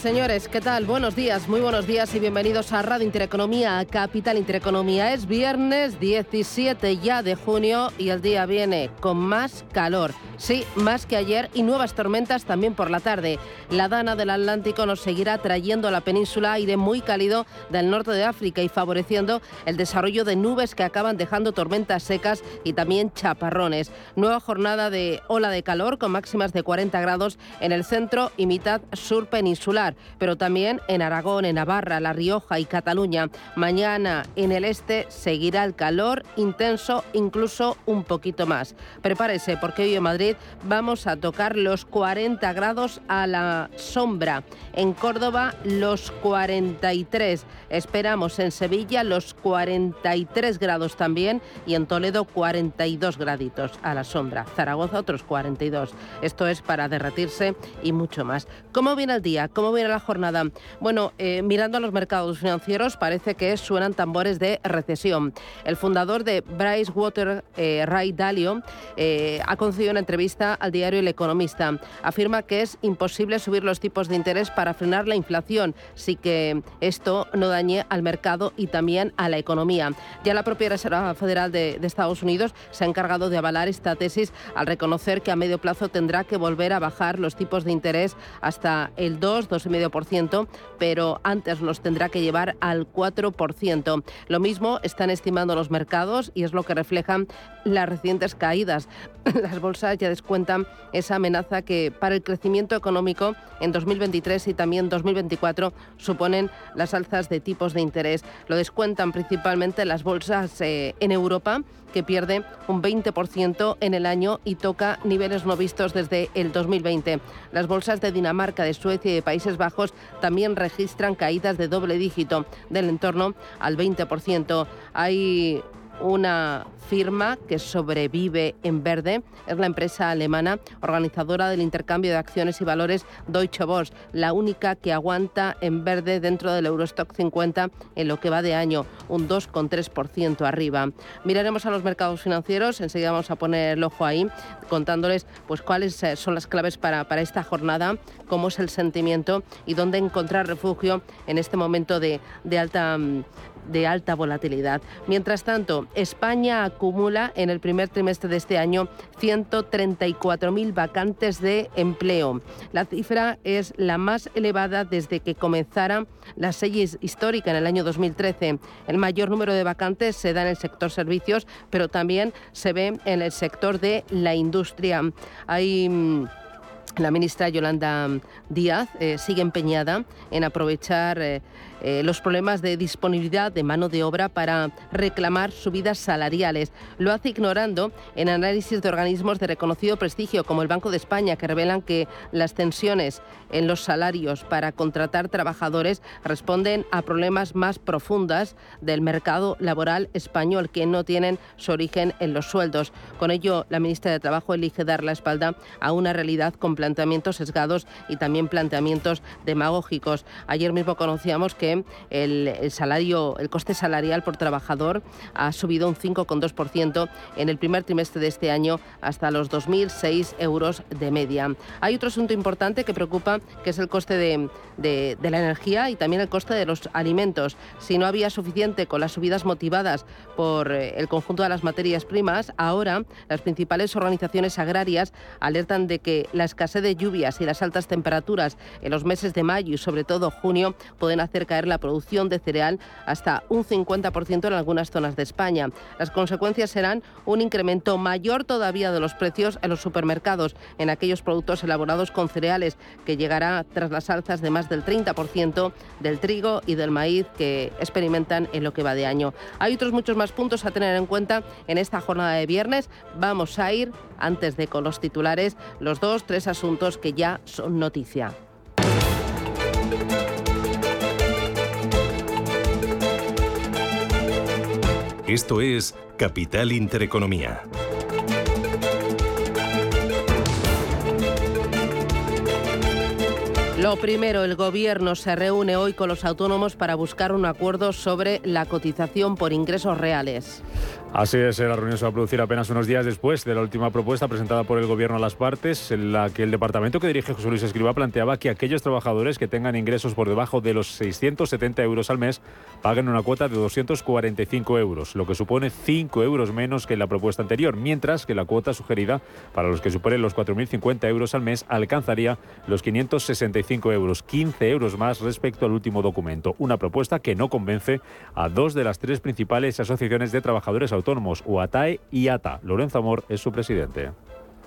Señores, ¿qué tal? Buenos días, muy buenos días y bienvenidos a Radio Intereconomía, Capital Intereconomía. Es viernes 17 ya de junio y el día viene con más calor. Sí, más que ayer y nuevas tormentas también por la tarde. La dana del Atlántico nos seguirá trayendo a la península aire muy cálido del norte de África y favoreciendo el desarrollo de nubes que acaban dejando tormentas secas y también chaparrones. Nueva jornada de ola de calor con máximas de 40 grados en el centro y mitad sur peninsular insular, pero también en Aragón, en Navarra, La Rioja y Cataluña. Mañana en el este seguirá el calor intenso, incluso un poquito más. Prepárese porque hoy en Madrid vamos a tocar los 40 grados a la sombra. En Córdoba los 43. Esperamos en Sevilla los 43 grados también y en Toledo 42 graditos a la sombra. Zaragoza otros 42. Esto es para derretirse y mucho más. ¿Cómo viene el día? ¿Cómo viene la jornada? Bueno, eh, mirando a los mercados financieros parece que suenan tambores de recesión. El fundador de Bryce Water, eh, Ray Dalio, eh, ha concedido una entrevista al diario El Economista. Afirma que es imposible subir los tipos de interés para frenar la inflación, sí que esto no dañe al mercado y también a la economía. Ya la propia Reserva Federal de, de Estados Unidos se ha encargado de avalar esta tesis al reconocer que a medio plazo tendrá que volver a bajar los tipos de interés hasta el 2, 2,5%, pero antes los tendrá que llevar al 4%. Lo mismo están estimando los mercados y es lo que reflejan las recientes caídas. Las bolsas ya descuentan esa amenaza que para el crecimiento económico en 2023 y también 2024 suponen las alzas de tipos de interés. Lo descuentan principalmente las bolsas eh, en Europa que pierde un 20% en el año y toca niveles no vistos desde el 2020. Las bolsas de Dinamarca, de Suecia y de Países Bajos también registran caídas de doble dígito del entorno al 20%. Hay una firma que sobrevive en verde. Es la empresa alemana organizadora del intercambio de acciones y valores Deutsche Börse, la única que aguanta en verde dentro del Eurostock 50 en lo que va de año, un 2,3% arriba. Miraremos a los mercados financieros, enseguida vamos a poner el ojo ahí, contándoles pues cuáles eh, son las claves para, para esta jornada, cómo es el sentimiento y dónde encontrar refugio en este momento de, de alta mm, de alta volatilidad. Mientras tanto, España acumula en el primer trimestre de este año 134.000 vacantes de empleo. La cifra es la más elevada desde que comenzara la serie histórica en el año 2013. El mayor número de vacantes se da en el sector servicios, pero también se ve en el sector de la industria. Hay mm, la ministra Yolanda Díaz eh, sigue empeñada en aprovechar eh, eh, los problemas de disponibilidad de mano de obra para reclamar subidas salariales. Lo hace ignorando en análisis de organismos de reconocido prestigio como el Banco de España que revelan que las tensiones en los salarios para contratar trabajadores responden a problemas más profundas del mercado laboral español que no tienen su origen en los sueldos. Con ello, la ministra de Trabajo elige dar la espalda a una realidad con planteamientos sesgados y también planteamientos demagógicos. Ayer mismo conocíamos que el, salario, el coste salarial por trabajador ha subido un 5,2% en el primer trimestre de este año hasta los 2.006 euros de media. Hay otro asunto importante que preocupa, que es el coste de, de, la energía y también el coste de los alimentos. Si no había suficiente con las subidas motivadas por eh, el conjunto de las materias primas, ahora las principales organizaciones agrarias alertan de que la escasez de lluvias y las altas temperaturas en los meses de mayo y sobre todo junio pueden hacer caer la producción de cereal hasta un 50% en algunas zonas de España. Las consecuencias serán un incremento mayor todavía de los precios en los supermercados, en aquellos productos elaborados con cereales, que llegará tras las alzas de más del 30% del trigo y del maíz que experimentan en lo que va de año. Hay otros muchos más puntos a tener en cuenta en esta jornada de viernes. Vamos a ir, antes de con los titulares, los dos, tres asuntos que ya son noticia. Esto es Capital Intereconomía. Lo primero, el Gobierno se reúne hoy con los autónomos para buscar un acuerdo sobre la cotización por ingresos reales. Así es, la reunión se va a producir apenas unos días después de la última propuesta presentada por el Gobierno a las partes, en la que el departamento que dirige José Luis Escriba planteaba que aquellos trabajadores que tengan ingresos por debajo de los 670 euros al mes paguen una cuota de 245 euros, lo que supone 5 euros menos que la propuesta anterior, mientras que la cuota sugerida para los que superen los 4.050 euros al mes alcanzaría los 565 euros, 15 euros más respecto al último documento. Una propuesta que no convence a dos de las tres principales asociaciones de trabajadores autónomos autónomos, UATAE y ATA. Lorenzo Amor es su presidente.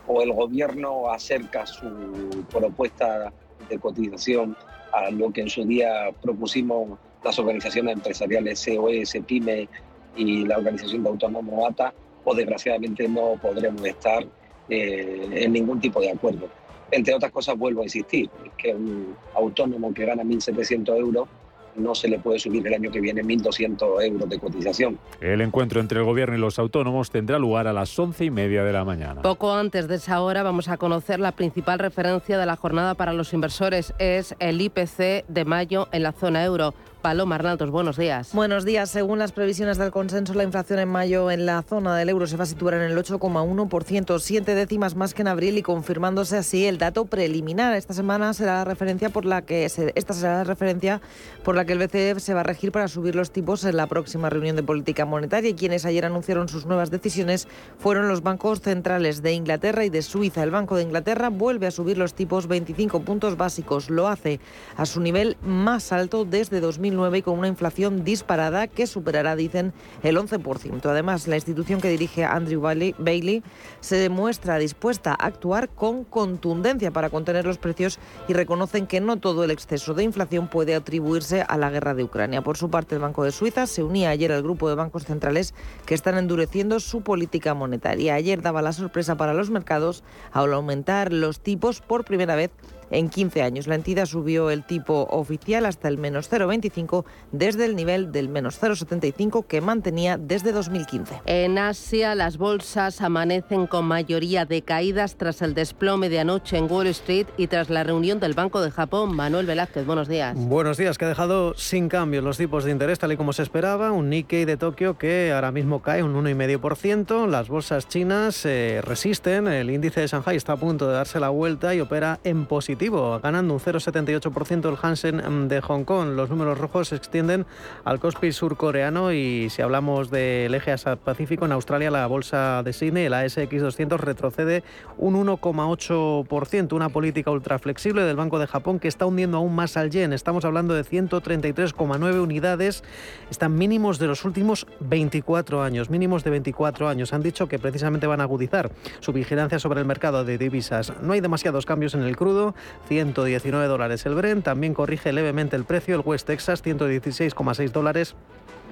O el gobierno acerca su propuesta de cotización a lo que en su día propusimos las organizaciones empresariales COE, PYME y la organización de autónomos ATA, o desgraciadamente no podremos estar eh, en ningún tipo de acuerdo. Entre otras cosas, vuelvo a insistir, que un autónomo que gana 1.700 euros no se le puede subir el año que viene 1.200 euros de cotización. El encuentro entre el Gobierno y los autónomos tendrá lugar a las once y media de la mañana. Poco antes de esa hora vamos a conocer la principal referencia de la jornada para los inversores. Es el IPC de mayo en la zona euro. Paloma Arnaldos, buenos días. Buenos días. Según las previsiones del consenso, la inflación en mayo en la zona del euro se va a situar en el 8,1%, siete décimas más que en abril y confirmándose así el dato preliminar. Esta semana será la referencia por la que esta será la referencia por la que el BCE se va a regir para subir los tipos en la próxima reunión de política monetaria. Y quienes ayer anunciaron sus nuevas decisiones fueron los bancos centrales de Inglaterra y de Suiza. El Banco de Inglaterra vuelve a subir los tipos 25 puntos básicos. Lo hace a su nivel más alto desde 2000 y con una inflación disparada que superará, dicen, el 11%. Además, la institución que dirige Andrew Bailey se demuestra dispuesta a actuar con contundencia para contener los precios y reconocen que no todo el exceso de inflación puede atribuirse a la guerra de Ucrania. Por su parte, el Banco de Suiza se unía ayer al grupo de bancos centrales que están endureciendo su política monetaria. Ayer daba la sorpresa para los mercados al aumentar los tipos por primera vez en 15 años. La entidad subió el tipo oficial hasta el menos 0,25 desde el nivel del menos 0,75 que mantenía desde 2015. En Asia las bolsas amanecen con mayoría de caídas tras el desplome de anoche en Wall Street y tras la reunión del Banco de Japón. Manuel Velázquez, buenos días. Buenos días, que ha dejado sin cambio los tipos de interés tal y como se esperaba. Un Nikkei de Tokio que ahora mismo cae un 1,5%. Las bolsas chinas eh, resisten. El índice de Shanghai está a punto de darse la vuelta y opera en positivo ganando un 0,78% el Hansen mm, de Hong Kong. Los números rojos se extienden al Kospi surcoreano y si hablamos del eje Asia-Pacífico, en Australia la bolsa de Sydney, el ASX 200, retrocede un 1,8%, una política ultra flexible del Banco de Japón que está hundiendo aún más al yen. Estamos hablando de 133,9 unidades, están mínimos de los últimos 24 años, mínimos de 24 años. Han dicho que precisamente van a agudizar su vigilancia sobre el mercado de divisas. No hay demasiados cambios en el crudo, 119 dólares el Brent, también corrige levemente el precio el West Texas, 116,6 dólares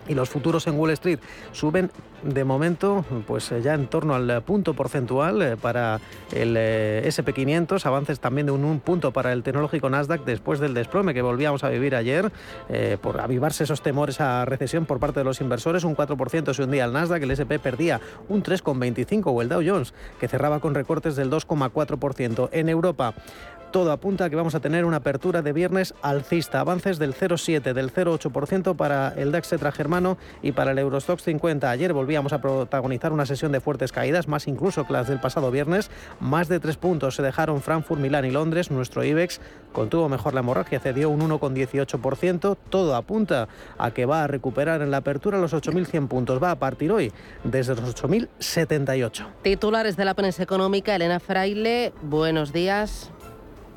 y los futuros en Wall Street suben de momento pues eh, ya en torno al punto porcentual eh, para el eh, SP500, avances también de un, punto para el tecnológico Nasdaq después del desplome que volvíamos a vivir ayer por avivarse esos temores a recesión por parte de los inversores, un 4% se hundía el Nasdaq, el SP perdía un 3,25 o el Dow Jones que cerraba con recortes del 2,4%. En Europa todo apunta a que vamos a tener una apertura de viernes alcista, avances del 0,7, del 0,8% para el DAX germano y para el Eurostox 50. Ayer volvíamos a protagonizar una sesión de fuertes caídas, más incluso que las del pasado viernes. Más de tres puntos se dejaron Frankfurt, Milán y Londres. Nuestro IBEX contuvo mejor la hemorragia, cedió un 1,18%. Todo apunta a que va a recuperar en la apertura los 8.100 puntos. Va a partir hoy desde los 8.078. Titulares de la prensa económica, Elena Fraile, buenos días.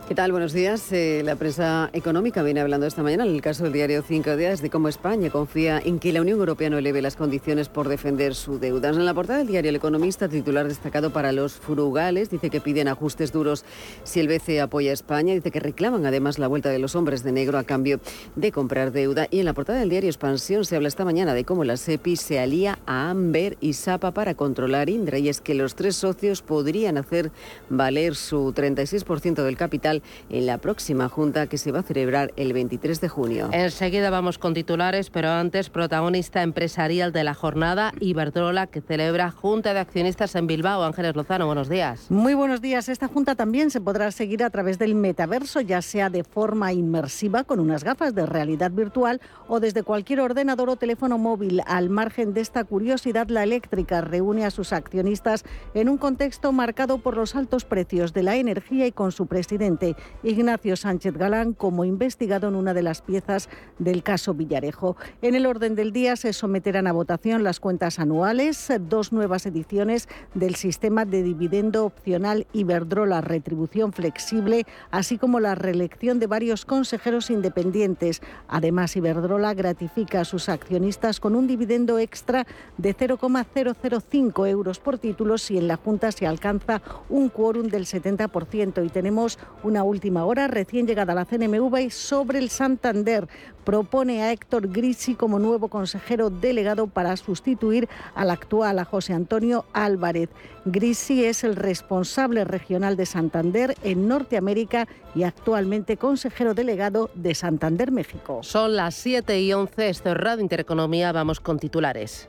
¿Qué tal? Buenos días. Eh, la prensa económica viene hablando esta mañana en el caso del diario Cinco Días de cómo España confía en que la Unión Europea no eleve las condiciones por defender su deuda. En la portada del diario El Economista, titular destacado para los frugales, dice que piden ajustes duros si el BCE apoya a España. Dice que reclaman además la vuelta de los hombres de negro a cambio de comprar deuda. Y en la portada del diario Expansión se habla esta mañana de cómo la SEPI se alía a Amber y SAPA para controlar Indra. Y es que los tres socios podrían hacer valer su 36% del capital Central en la próxima junta que se va a celebrar el 23 de junio. Enseguida vamos con titulares, pero antes protagonista empresarial de la jornada Iberdrola que celebra Junta de Accionistas en Bilbao. Ángeles Lozano, buenos días. Muy buenos días. Esta junta también se podrá seguir a través del metaverso, ya sea de forma inmersiva con unas gafas de realidad virtual o desde cualquier ordenador o teléfono móvil. Al margen de esta curiosidad, la eléctrica reúne a sus accionistas en un contexto marcado por los altos precios de la energía y con su presidente, Ignacio Sánchez Galán, como investigado en una de las piezas del caso Villarejo. En el orden del día se someterán a votación las cuentas anuales, dos nuevas ediciones del sistema de dividendo opcional Iberdrola Retribución Flexible, así como la reelección de varios consejeros independientes. Además, Iberdrola gratifica a sus accionistas con un dividendo extra de 0,005 euros por título si en la Junta se alcanza un quórum del 70%. Y tenemos una última hora recién llegada a la CNMV y sobre el Santander. Propone a Héctor Grisi como nuevo consejero delegado para sustituir al actual, José Antonio Álvarez. Grisi es el responsable regional de Santander en Norteamérica y actualmente consejero delegado de Santander, México. Son las 7 y 11, esto es Intereconomía, vamos con titulares.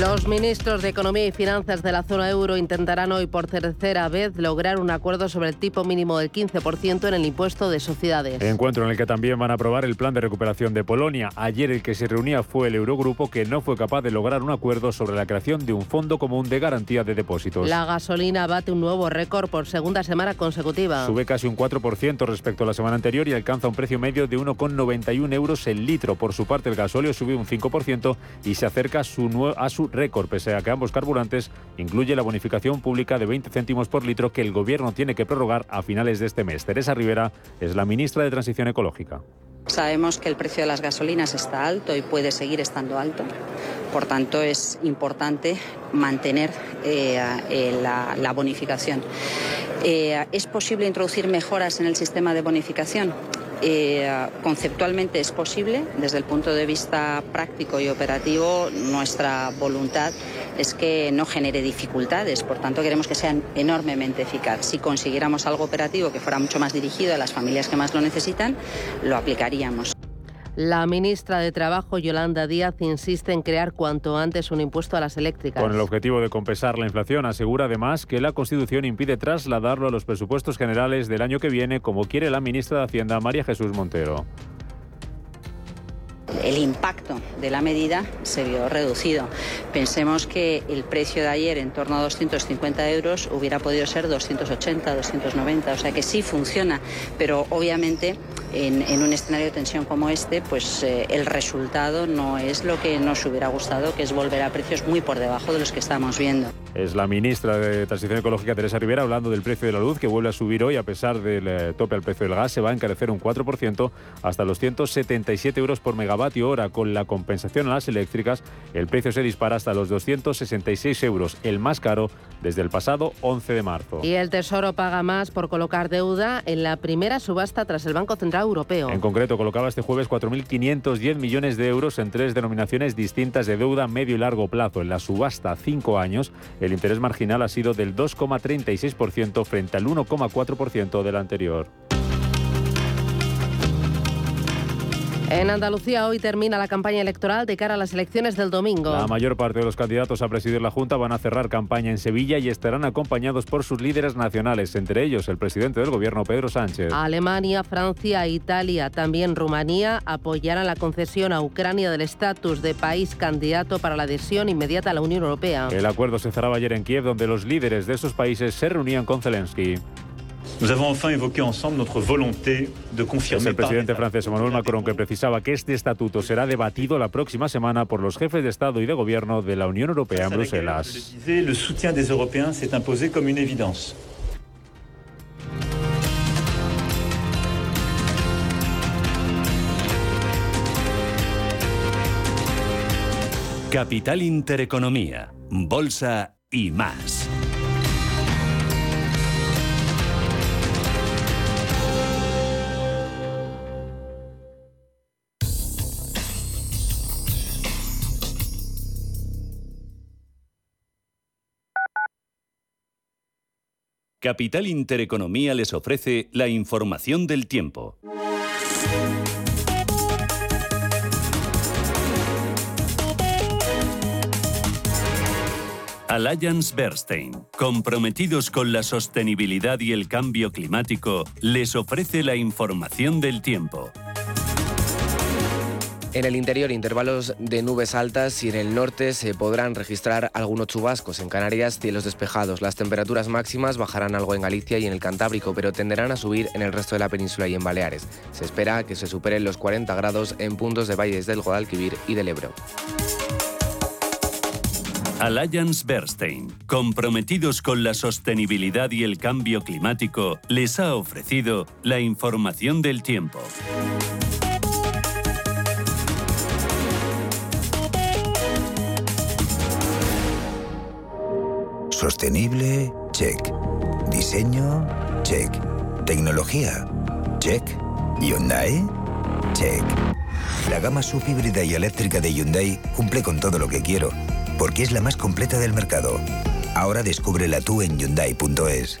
Los ministros de Economía y Finanzas de la zona euro intentarán hoy por tercera vez lograr un acuerdo sobre el tipo mínimo del 15% en el impuesto de sociedades. Encuentro en el que también van a aprobar el plan de recuperación de Polonia. Ayer el que se reunía fue el Eurogrupo que no fue capaz de lograr un acuerdo sobre la creación de un fondo común de garantía de depósitos. La gasolina bate un nuevo récord por segunda semana consecutiva. Sube casi un 4% respecto a la semana anterior y alcanza un precio medio de 1,91 euros el litro. Por su parte, el gasóleo sube un 5% y se acerca a su, récord, pese a que ambos carburantes incluye la bonificación pública de 20 céntimos por litro que el gobierno tiene que prorrogar a finales de este mes. Teresa Rivera es la ministra de Transición Ecológica. Sabemos que el precio de las gasolinas está alto y puede seguir estando alto. Por tanto, es importante mantener eh, eh, la, la bonificación. Eh, ¿Es posible introducir mejoras en el sistema de bonificación? Eh, conceptualmente es posible, desde el punto de vista práctico y operativo, nuestra voluntad es que no genere dificultades, por tanto queremos que sean enormemente eficaz. Si consiguiéramos algo operativo que fuera mucho más dirigido a las familias que más lo necesitan, lo aplicaríamos. La ministra de Trabajo, Yolanda Díaz, insiste en crear cuanto antes un impuesto a las eléctricas. Con el objetivo de compensar la inflación, asegura además que la Constitución impide trasladarlo a los presupuestos generales del año que viene, como quiere la ministra de Hacienda, María Jesús Montero. el impacto de la medida se vio reducido. Pensemos que el precio de ayer en torno a 250 euros hubiera podido ser 280, 290, o sea que sí funciona, pero obviamente en, un escenario de tensión como este, pues eh, el resultado no es lo que nos hubiera gustado, que es volver a precios muy por debajo de los que estamos viendo. Es la ministra de Transición Ecológica, Teresa Rivera, hablando del precio de la luz, que vuelve a subir hoy a pesar del eh, tope al precio del gas. Se va a encarecer un 4% hasta los 177 euros por megavatio hora. Con la compensación a las eléctricas, el precio se dispara hasta los 266 euros, el más caro desde el pasado 11 de marzo. Y el Tesoro paga más por colocar deuda en la primera subasta tras el Banco Central Europeo. En concreto, colocaba este jueves 4.510 millones de euros en tres denominaciones distintas de deuda a medio y largo plazo. En la subasta a cinco años, el interés marginal ha sido del 2,36% frente al 1,4% del anterior. En Andalucía hoy termina la campaña electoral de cara a las elecciones del domingo. La mayor parte de los candidatos a presidir la Junta van a cerrar campaña en Sevilla y estarán acompañados por sus líderes nacionales, entre ellos el presidente del gobierno, Pedro Sánchez. Alemania, Francia, Italia, también Rumanía apoyarán la concesión a Ucrania del estatus de país candidato para la adhesión inmediata a la Unión Europea. El acuerdo se cerraba ayer en Kiev, donde los líderes de esos países se reunían con Zelensky. Nous avons enfin évoqué ensemble notre volonté de Es confirmer el presidente francés Emmanuel Macron que precisaba que este estatuto será debatido la próxima semana por los jefes de Estado y de Gobierno de la Unión Europea en Bruselas. le soutien des Européens s'est imposé comme une évidence. Capital Intereconomía, Bolsa y más. Capital Intereconomía les ofrece la información del tiempo. Alliance Bernstein, comprometidos con la sostenibilidad y el cambio climático, les ofrece la información del tiempo. En el interior, intervalos de nubes altas y en el norte se podrán registrar algunos chubascos. En Canarias, cielos despejados. Las temperaturas máximas bajarán algo en Galicia y en el Cantábrico, pero tenderán a subir en el resto de la península y en Baleares. Se espera que se superen los 40 grados en puntos de valles del Guadalquivir y del Ebro. Alliance Bernstein, comprometidos con la sostenibilidad y el cambio climático, les ha ofrecido la información del tiempo. Sostenible, check. Diseño, check. Tecnología, check. Hyundai, check. La gama subhíbrida y eléctrica de Hyundai cumple con todo lo que quiero porque es la más completa del mercado. Ahora descúbrela tú en Hyundai.es.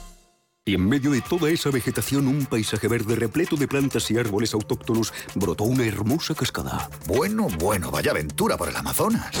Y en medio de toda esa vegetación, un paisaje verde repleto de plantas y árboles autóctonos, brotó una hermosa cascada. Bueno, bueno, vaya aventura por el Amazonas.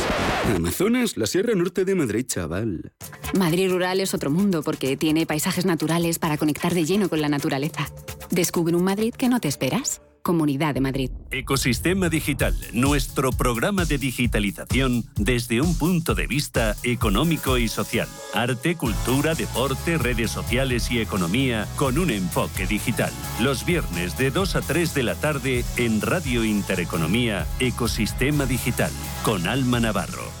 Amazonas, la Sierra Norte de Madrid, chaval. Madrid rural es otro mundo porque tiene paisajes naturales para conectar de lleno con la naturaleza. Descubre un Madrid que no te esperas. Comunidad de Madrid. Ecosistema Digital, nuestro programa de digitalización desde un punto de vista económico y social. Arte, cultura, deporte, redes sociales y economía con un enfoque digital. Los viernes de 2 a 3 de la tarde en Radio Intereconomía, Ecosistema Digital, con Alma Navarro.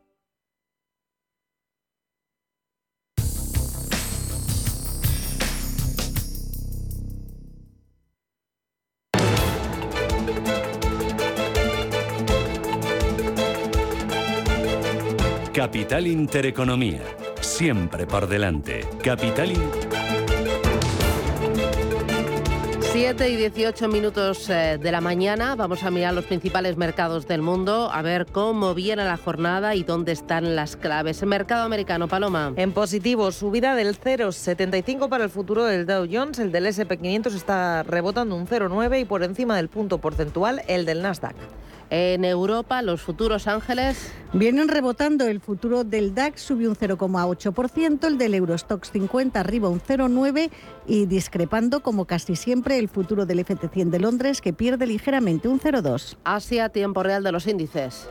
Capital Intereconomía. Siempre por delante. Capital In- 7 y 18 minutos eh, de la mañana vamos a mirar los principales mercados del mundo, a ver cómo viene la jornada y dónde están las claves. Mercado americano, Paloma. En positivo, subida del 0,75 para el futuro del Dow Jones, el del SP500 está rebotando un 0,9 y por encima del punto porcentual el del Nasdaq. En Europa, los futuros ángeles. Vienen rebotando. El futuro del DAX subió un 0,8%, el del Eurostox 50 arriba un 0,9% y discrepando, como casi siempre, el futuro del FT100 de Londres, que pierde ligeramente un 0,2%. Asia, tiempo real de los índices.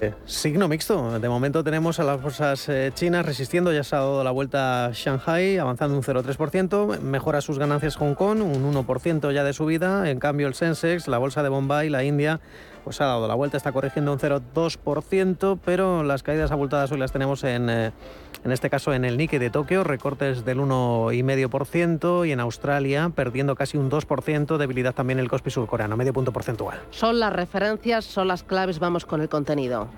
Eh, Signo mixto. De momento tenemos a las bolsas eh, chinas resistiendo. Ya se ha dado la vuelta a Shanghai, avanzando un 0,3%. Mejora sus ganancias Hong Kong, un 1% ya de subida. En cambio, el Sensex, la bolsa de Bombay, la India, pues ha dado la vuelta, está corrigiendo un 0,2%. Pero las caídas abultadas hoy las tenemos en, eh, en este caso en el Nikkei de Tokio, recortes del 1,5%. Y en Australia, perdiendo casi un 2%. Debilidad también el Kospi surcoreano, medio punto porcentual. Son las referencias, son las claves, vamos con el contenido.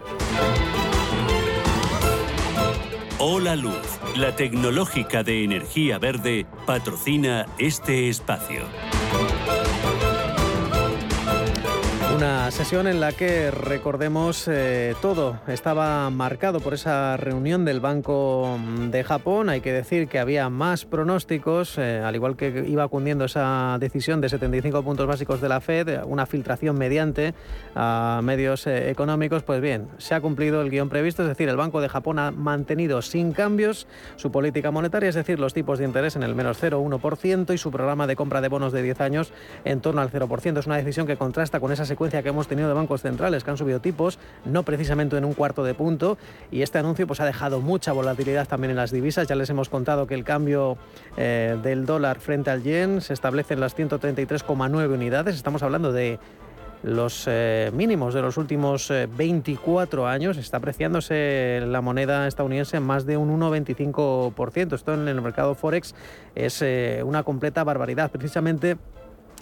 Hola Luz, la tecnológica de energía verde, patrocina este espacio. Una sesión en la que, recordemos, eh, todo estaba marcado por esa reunión del Banco de Japón. Hay que decir que había más pronósticos, eh, al igual que iba cundiendo esa decisión de 75 puntos básicos de la Fed, una filtración mediante a medios eh, económicos. Pues bien, se ha cumplido el guion previsto, es decir, el Banco de Japón ha mantenido sin cambios su política monetaria, es decir, los tipos de interés en el menos 0,1% y su programa de compra de bonos de 10 años en torno al 0%. Es una decisión que contrasta con esa secuencia que hemos tenido de bancos centrales que han subido tipos, no precisamente en un cuarto de punto, y este anuncio pues ha dejado mucha volatilidad también en las divisas. Ya les hemos contado que el cambio eh, del dólar frente al yen se establece en las 133,9 unidades. Estamos hablando de los eh, mínimos de los últimos 24 años. Está apreciándose la moneda estadounidense en más de un 1,25%. Esto en el mercado Forex es una completa barbaridad. Precisamente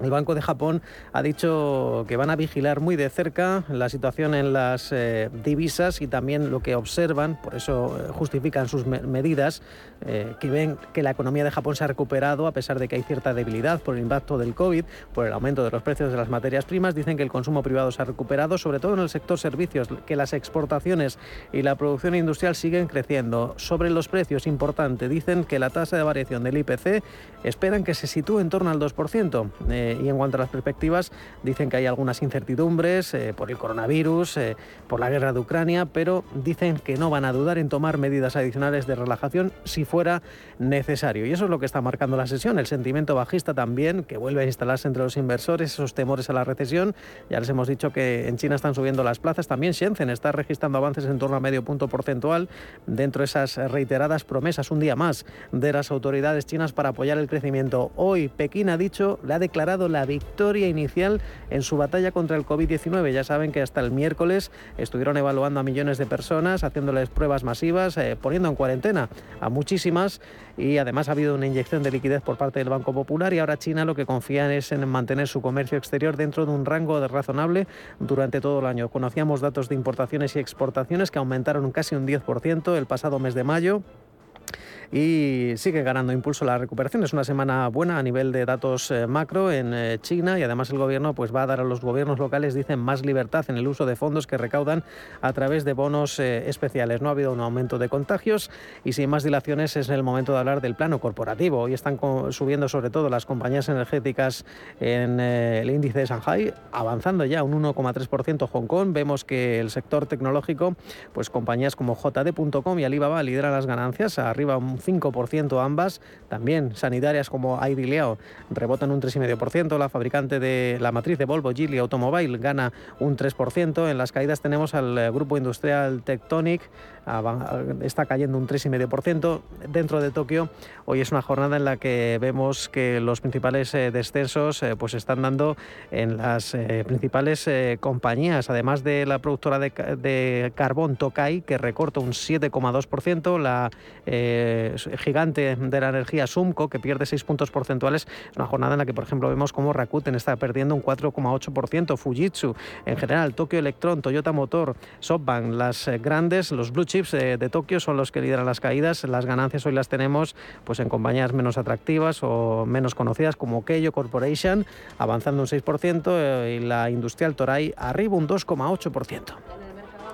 el Banco de Japón ha dicho que van a vigilar muy de cerca la situación en las eh, divisas y también lo que observan, por eso eh, justifican sus medidas, eh, que ven que la economía de Japón se ha recuperado a pesar de que hay cierta debilidad por el impacto del COVID, por el aumento de los precios de las materias primas. Dicen que el consumo privado se ha recuperado, sobre todo en el sector servicios, que las exportaciones y la producción industrial siguen creciendo. Sobre los precios, importante, dicen que la tasa de variación del IPC esperan que se sitúe en torno al 2% y en cuanto a las perspectivas dicen que hay algunas incertidumbres eh, por el coronavirus, eh, por la guerra de Ucrania, pero dicen que no van a dudar en tomar medidas adicionales de relajación si fuera necesario. Y eso es lo que está marcando la sesión, el sentimiento bajista también, que vuelve a instalarse entre los inversores, esos temores a la recesión. Ya les hemos dicho que en China están subiendo las plazas, también Shenzhen está registrando avances en torno a medio punto porcentual dentro de esas reiteradas promesas un día más de las autoridades chinas para apoyar el crecimiento. Hoy Pekín ha dicho, le ha declarado la victoria inicial en su batalla contra el COVID-19. Ya saben que hasta el miércoles estuvieron evaluando a millones de personas, haciéndoles pruebas masivas, eh, poniendo en cuarentena a muchísimas y además ha habido una inyección de liquidez por parte del Banco Popular y ahora China lo que confía es en mantener su comercio exterior dentro de un rango razonable durante todo el año. Conocíamos datos de importaciones y exportaciones que aumentaron casi un 10% el pasado mes de mayo y sigue ganando impulso la recuperación. Es una semana buena a nivel de datos eh, macro en eh, China y además el gobierno pues va a dar a los gobiernos locales, dicen, más libertad en el uso de fondos que recaudan a través de bonos eh, especiales. No ha habido un aumento de contagios y sin más dilaciones es el momento de hablar del plano corporativo. Hoy están subiendo sobre todo las compañías energéticas en el índice de Shanghai, avanzando ya un 1,3% Hong Kong. Vemos que el sector tecnológico, pues compañías como JD.com y Alibaba lideran las ganancias, arriba un 5% ambas. También sanitarias como Aidileo rebotan un 3,5%. La fabricante de la matriz de Volvo, Geely Automobile, gana un 3%. En las caídas tenemos al eh, grupo industrial Tectonic, está cayendo un 3,5%. Dentro de Tokio, hoy es una jornada en la que vemos que los principales eh, descensos eh, pues están dando en las principales compañías, además de la productora de, carbón Tokai, que recorta un 7,2%, la gigante de la energía Sumco, que pierde 6 puntos porcentuales, una jornada en la que, por ejemplo, vemos como Rakuten está perdiendo un 4,8%, Fujitsu, en general, Tokyo Electron, Toyota Motor, SoftBank, las eh, grandes, los blue chips de, Tokio son los que lideran las caídas, las ganancias hoy las tenemos pues en compañías menos atractivas o menos conocidas como Keio Corporation, avanzando un 6% eh, y la industrial Toray arriba un 2,8%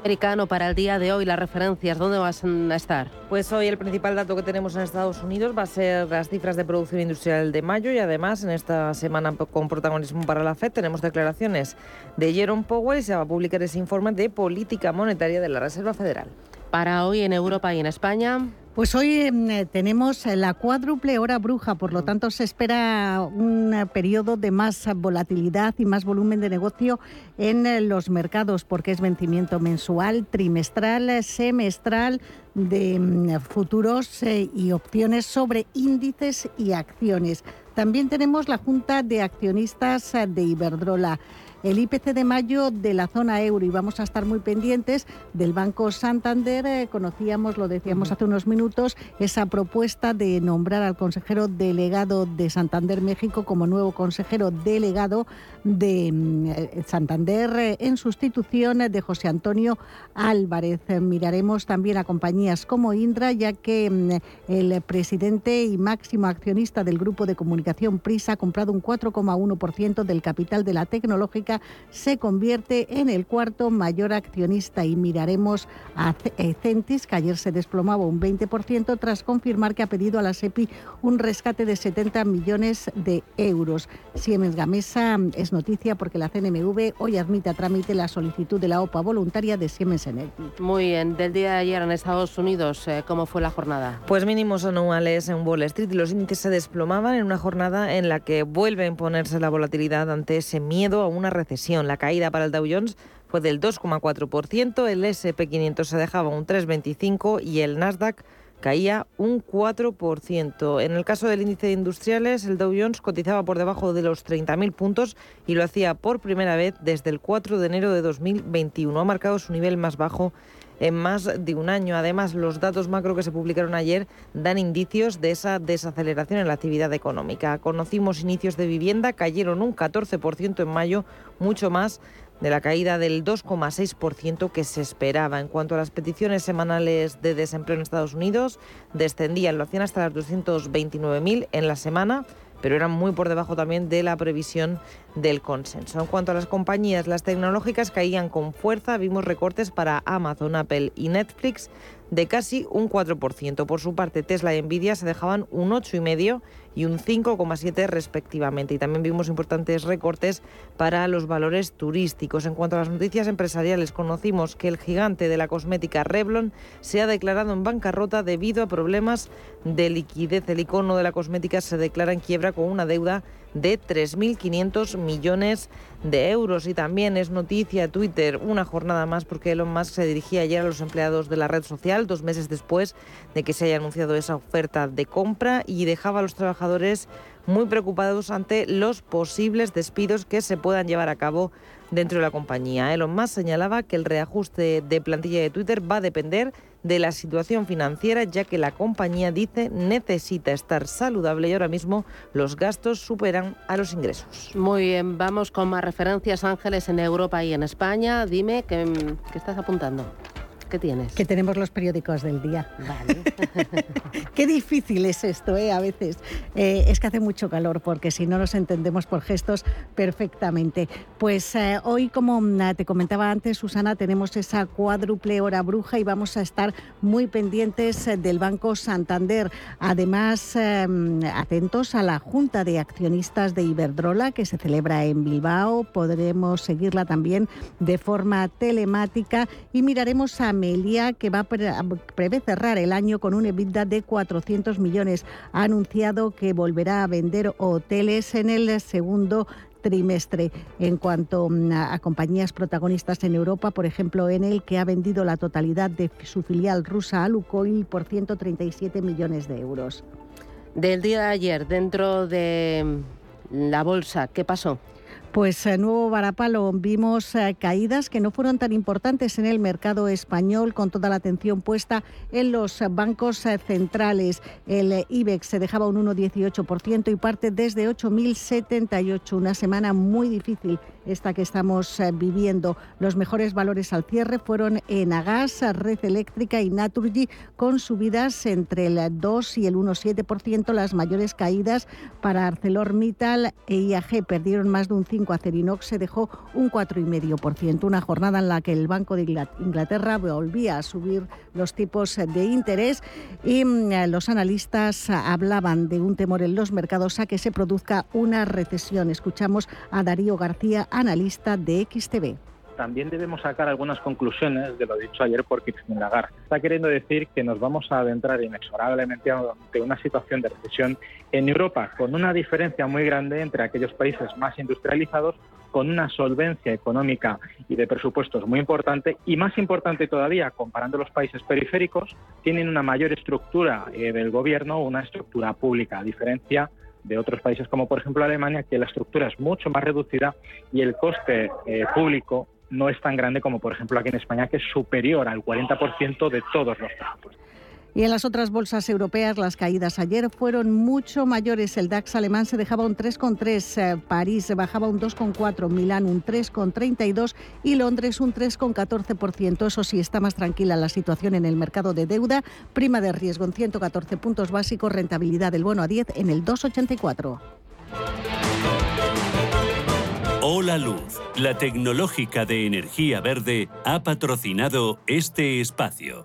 americano para el día de hoy, las referencias, ¿dónde van a estar? Pues hoy el principal dato que tenemos en Estados Unidos va a ser las cifras de producción industrial de mayo y además en esta semana con protagonismo para la FED tenemos declaraciones de Jerome Powell y se va a publicar ese informe de política monetaria de la Reserva Federal. Para hoy en Europa y en España. Pues hoy em, eh, tenemos la cuádruple hora bruja, por lo tanto se espera un eh, periodo de más volatilidad y más volumen de negocio en eh, los mercados, porque es vencimiento mensual, trimestral, semestral de em, futuros y opciones sobre índices y acciones. También tenemos la Junta de Accionistas de Iberdrola el IPC de mayo de la zona euro y vamos a estar muy pendientes del Banco Santander. Eh, conocíamos, lo decíamos hace unos minutos, esa propuesta de nombrar al consejero delegado de Santander México como nuevo consejero delegado de mm, eh, Santander eh, en sustitución de José Antonio Álvarez. Miraremos también a compañías como Indra, ya que mm, el presidente y máximo accionista del grupo de comunicación Prisa ha comprado un 4,1% del capital de la tecnológica se convierte en el cuarto mayor accionista y miraremos a Centis, que ayer se desplomaba un 20% tras confirmar que ha pedido a la SEPI un rescate de 70 millones de euros. Siemens Gamesa es noticia porque la CNMV hoy admite a trámite la solicitud de la OPA voluntaria de Siemens Energy. Muy bien, del día de ayer en Estados Unidos, eh, ¿cómo fue la jornada? Pues mínimos anuales en Wall Street los índices se desplomaban en una jornada en la que vuelve a imponerse la volatilidad ante ese miedo a una recesión. La caída para el Dow Jones fue del 2,4%, el SP500 se dejaba un 3,25% y el Nasdaq caía un 4%. En el caso del índice de industriales, el Dow Jones cotizaba por debajo de los 30.000 puntos y lo hacía por primera vez desde el 4 de enero de 2021. Ha marcado su nivel más bajo en más de un año. Además, los datos macro que se publicaron ayer dan indicios de esa desaceleración en la actividad económica. Conocimos inicios de vivienda, cayeron un 14% en mayo, mucho más de la caída del 2,6% que se esperaba. En cuanto a las peticiones semanales de desempleo en Estados Unidos, descendían, lo hacían hasta las 229.000 en la semana pero eran muy por debajo también de la previsión del consenso. En cuanto a las compañías, las tecnológicas caían con fuerza, vimos recortes para Amazon, Apple y Netflix de casi un 4%. Por su parte, Tesla y Nvidia se dejaban un 8,5% y un 5,7 respectivamente. Y también vimos importantes recortes para los valores turísticos. En cuanto a las noticias empresariales, conocimos que el gigante de la cosmética Revlon se ha declarado en bancarrota debido a problemas de liquidez. El icono de la cosmética se declara en quiebra con una deuda de 3.500 millones de euros. Y también es noticia Twitter una jornada más porque Elon Musk se dirigía ayer a los empleados de la red social dos meses después de que se haya anunciado esa oferta de compra y dejaba a los trabajadores muy preocupados ante los posibles despidos que se puedan llevar a cabo dentro de la compañía. Elon Musk señalaba que el reajuste de plantilla de Twitter va a depender de la situación financiera, ya que la compañía dice necesita estar saludable y ahora mismo los gastos superan a los ingresos. Muy bien, vamos con más referencias, Ángeles, en Europa y en España. Dime, ¿qué, qué estás apuntando? ¿Qué tienes? Que tenemos los periódicos del día. Vale. Qué difícil es esto, ¿eh? A veces. Eh, es que hace mucho calor, porque si no nos entendemos por gestos perfectamente. Pues eh, hoy, como mm, te comentaba antes, Susana, tenemos esa cuádruple hora bruja y vamos a estar muy pendientes eh, del Banco Santander. Además, em, atentos a la Junta de Accionistas de Iberdrola, que se celebra en Bilbao. Podremos seguirla también de forma telemática y miraremos a Amelia, que va a prevé cerrar el año con un EBITDA de 400 millones. Ha anunciado que volverá a vender hoteles en el segundo trimestre. En cuanto mm, a, compañías protagonistas en Europa, por ejemplo, en el que ha vendido la totalidad de su filial rusa a Lukoil por 137 millones de euros. Del día de ayer, dentro de la bolsa, ¿qué pasó? Pues eh, nuevo varapalo, vimos eh, caídas que no fueron tan importantes en el mercado español, con toda la atención puesta en los bancos eh, centrales. El IBEX se dejaba un 1,18% y parte desde 8.078, una semana muy difícil esta que estamos viviendo. Los mejores valores al cierre fueron en Agas, Red Eléctrica y Naturgy, con subidas entre el 2 y el 1,7%. Las mayores caídas para ArcelorMittal e IAG perdieron más de un 5 Acerinox se dejó un 4,5%, una jornada en la que el Banco de Inglaterra volvía a subir los tipos de interés y mm, los analistas hablaban de un temor en los mercados a que se produzca una recesión. Escuchamos a Darío García, analista de XTV también debemos sacar algunas conclusiones de lo dicho ayer por Christine Lagarde. Está queriendo decir que nos vamos a adentrar inexorablemente ante una situación de recesión en Europa, con una diferencia muy grande entre aquellos países más industrializados, con una solvencia económica y de presupuestos muy importante, y más importante todavía, comparando los países periféricos, tienen una mayor estructura eh, del gobierno, una estructura pública, a diferencia de otros países como por ejemplo Alemania, que la estructura es mucho más reducida y el coste eh, público no es tan grande como, por ejemplo, aquí en España, que es superior al 40% de todos los presupuestos. Y en las otras bolsas europeas las caídas ayer fueron mucho mayores. El DAX alemán se dejaba un 3,3, eh, París bajaba un 2,4, Milán un 3,32 y Londres un 3,14%. Eso sí, está más tranquila la situación en el mercado de deuda. Prima de riesgo en 114 puntos básicos, rentabilidad del bono a 10 en el 2,84. Hola Luz, la tecnológica de energía verde, ha patrocinado este espacio.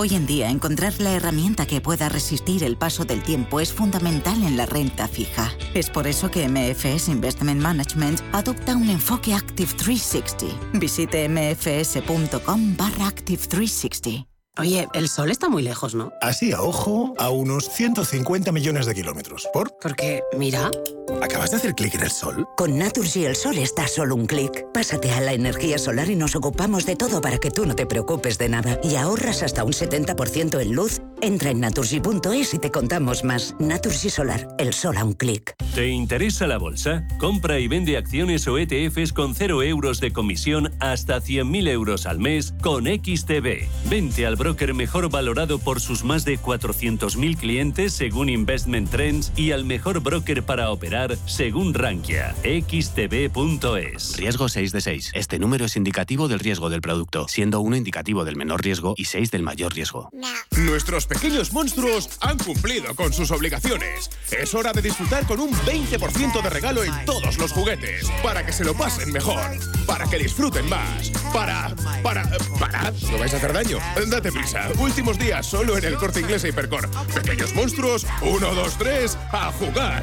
Hoy en día encontrar la herramienta que pueda resistir el paso del tiempo es fundamental en la renta fija. Es por eso que MFS Investment Management adopta un enfoque Active 360. Visite mfs.com barra Active 360. Oye, el sol está muy lejos, ¿no? Así a ojo, a unos 150 millones de kilómetros. ¿Por? Porque, mira... ¿Acabas de hacer clic en el sol? Con Naturgy el sol está solo un clic. Pásate a la energía solar y nos ocupamos de todo para que tú no te preocupes de nada. Y ahorras hasta un 70% en luz. Entra en naturgy.es y te contamos más. Naturgy Solar, el sol a un clic. ¿Te interesa la bolsa? Compra y vende acciones o ETFs con 0 euros de comisión hasta 100.000 euros al mes con XTB. Vente al broker mejor valorado por sus más de 400.000 clientes según Investment Trends y al mejor broker para operar según Rankia. XTB.es. Riesgo 6 de 6. Este número es indicativo del riesgo del producto, siendo 1 indicativo del menor riesgo y 6 del mayor riesgo. Nuestros pequeños monstruos han cumplido con sus obligaciones. Es hora de disfrutar con un 20% de regalo en todos los juguetes. Para que se lo pasen mejor. Para que disfruten más. Para. Para. Para. ¿No vais a hacer daño? Date prisa. Últimos días solo en el corte inglés e Hipercor. Pequeños monstruos. 1, 2, 3. A jugar.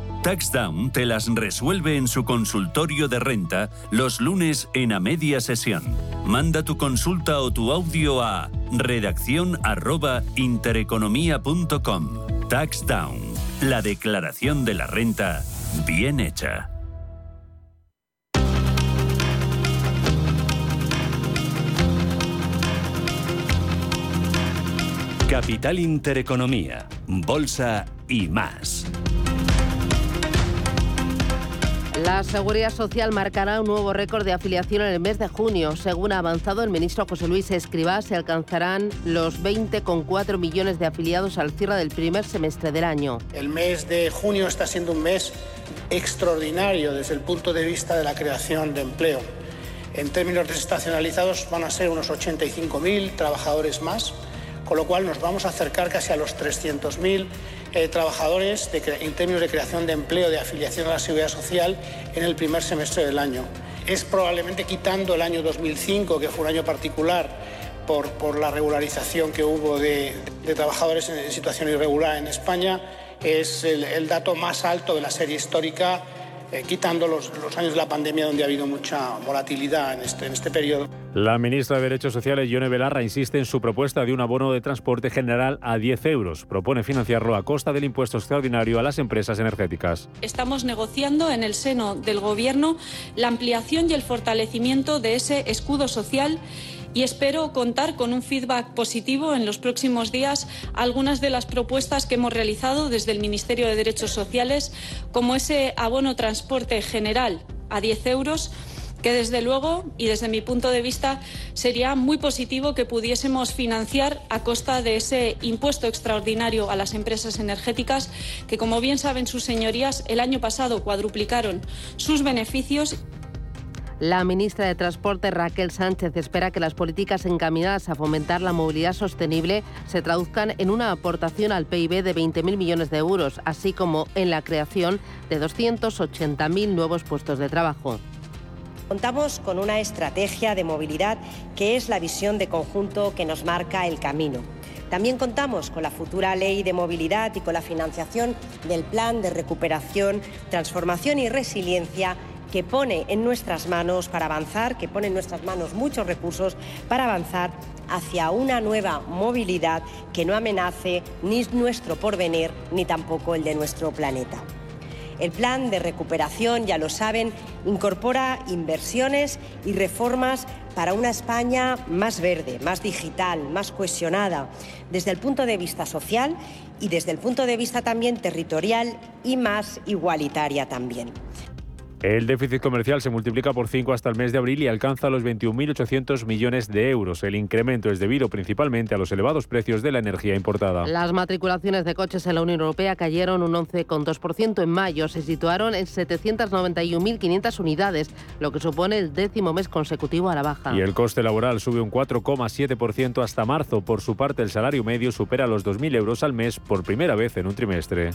TaxDown te las resuelve en su consultorio de renta los lunes en a media sesión. Manda tu consulta o tu audio a redacción arroba intereconomía.com. TaxDown, la declaración de la renta bien hecha. Capital Intereconomía, Bolsa y más. La Seguridad Social marcará un nuevo récord de afiliación en el mes de junio. Según ha avanzado el ministro José Luis Escribá, se alcanzarán los 20,4 millones de afiliados al cierre del primer semestre del año. El mes de junio está siendo un mes extraordinario desde el punto de vista de la creación de empleo. En términos desestacionalizados van a ser unos 85.000 trabajadores más, con lo cual nos vamos a acercar casi a los 300.000 eh, trabajadores de, en términos de creación de empleo, de afiliación a la seguridad social en el primer semestre del año. Es probablemente quitando el año 2005, que fue un año particular por, por la regularización que hubo de, trabajadores en, situación irregular en España, es el, el dato más alto de la serie histórica eh, quitando los, los, años de la pandemia donde ha habido mucha volatilidad en este, en este periodo. La ministra de Derechos Sociales, Yone Belarra, insiste en su propuesta de un abono de transporte general a 10 euros. Propone financiarlo a costa del impuesto extraordinario a las empresas energéticas. Estamos negociando en el seno del Gobierno la ampliación y el fortalecimiento de ese escudo social y espero contar con un feedback positivo en los próximos días algunas de las propuestas que hemos realizado desde el Ministerio de Derechos Sociales, como ese abono transporte general a 10 euros que desde luego y desde mi punto de vista sería muy positivo que pudiésemos financiar a costa de ese impuesto extraordinario a las empresas energéticas que, como bien saben sus señorías, el año pasado cuadruplicaron sus beneficios. La ministra de Transporte, Raquel Sánchez, espera que las políticas encaminadas a fomentar la movilidad sostenible se traduzcan en una aportación al PIB de 20.000 millones de euros, así como en la creación de 280.000 nuevos puestos de trabajo. Contamos con una estrategia de movilidad que es la visión de conjunto que nos marca el camino. También contamos con la futura ley de movilidad y con la financiación del plan de recuperación, transformación y resiliencia que pone en nuestras manos para avanzar, que pone en nuestras manos muchos recursos para avanzar hacia una nueva movilidad que no amenace ni nuestro porvenir ni tampoco el de nuestro planeta. El plan de recuperación, ya lo saben, incorpora inversiones y reformas para una España más verde, más digital, más cohesionada, desde el punto de vista social y desde el punto de vista también territorial y más igualitaria también. El déficit comercial se multiplica por 5 hasta el mes de abril y alcanza los 21.800 millones de euros. El incremento es debido principalmente a los elevados precios de la energía importada. Las matriculaciones de coches en la Unión Europea cayeron un 11,2% en mayo. Se situaron en 791.500 unidades, lo que supone el décimo mes consecutivo a la baja. Y el coste laboral sube un 4,7% hasta marzo. Por su parte, el salario medio supera los 2.000 euros al mes por primera vez en un trimestre.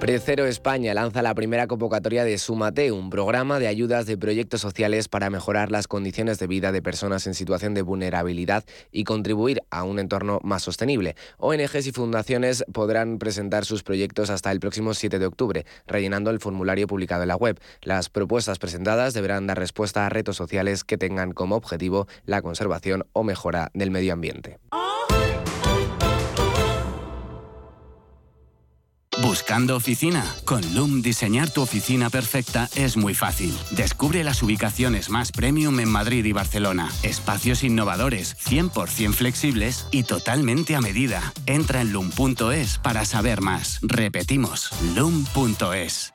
Precero España lanza la primera convocatoria de Sumate, un programa de ayudas de proyectos sociales para mejorar las condiciones de vida de personas en situación de vulnerabilidad y contribuir a un entorno más sostenible. ONGs y fundaciones podrán presentar sus proyectos hasta el próximo 7 de octubre, rellenando el formulario publicado en la web. Las propuestas presentadas deberán dar respuesta a retos sociales que tengan como objetivo la conservación o mejora del medio ambiente. ¿Buscando oficina? Con Loom diseñar tu oficina perfecta es muy fácil. Descubre las ubicaciones más premium en Madrid y Barcelona. Espacios innovadores, 100% flexibles y totalmente a medida. Entra en loom.es para saber más. Repetimos, loom.es.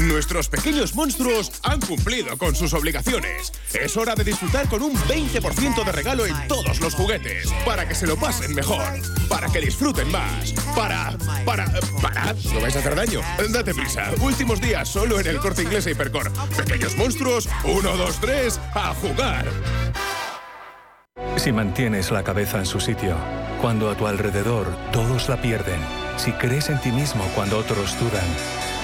Nuestros pequeños monstruos han cumplido con sus obligaciones. Es hora de disfrutar con un 20% de regalo en todos los juguetes. Para que se lo pasen mejor. Para que disfruten más. Para. Para. Para. ¿No vais a hacer daño? Date prisa. Últimos días solo en el corte inglés e Hipercor. Pequeños monstruos. Uno, dos, tres. A jugar. Si mantienes la cabeza en su sitio, cuando a tu alrededor todos la pierden, si crees en ti mismo cuando otros dudan,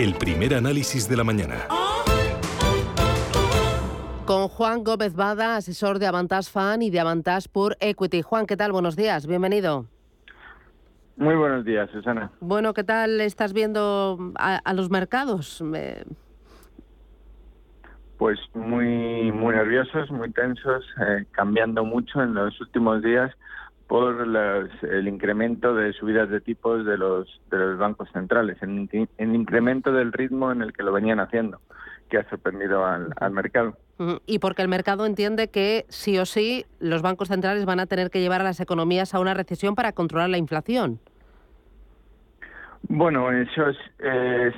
El primer análisis de la mañana. Con Juan Gómez Bada, asesor de Avantage Fan y de Avantage por Equity. Juan, ¿qué tal? Buenos días, bienvenido. Muy buenos días, Susana. Bueno, ¿qué tal estás viendo a, los mercados? Me... Pues muy, muy nerviosos, muy tensos, eh, cambiando mucho en los últimos días por el incremento de subidas de tipos de los, de los bancos centrales, el, el, incremento del ritmo en el que lo venían haciendo, que ha sorprendido al, al mercado. Y porque el mercado entiende que sí o sí los bancos centrales van a tener que llevar a las economías a una recesión para controlar la inflación. Bueno, eso es, eh,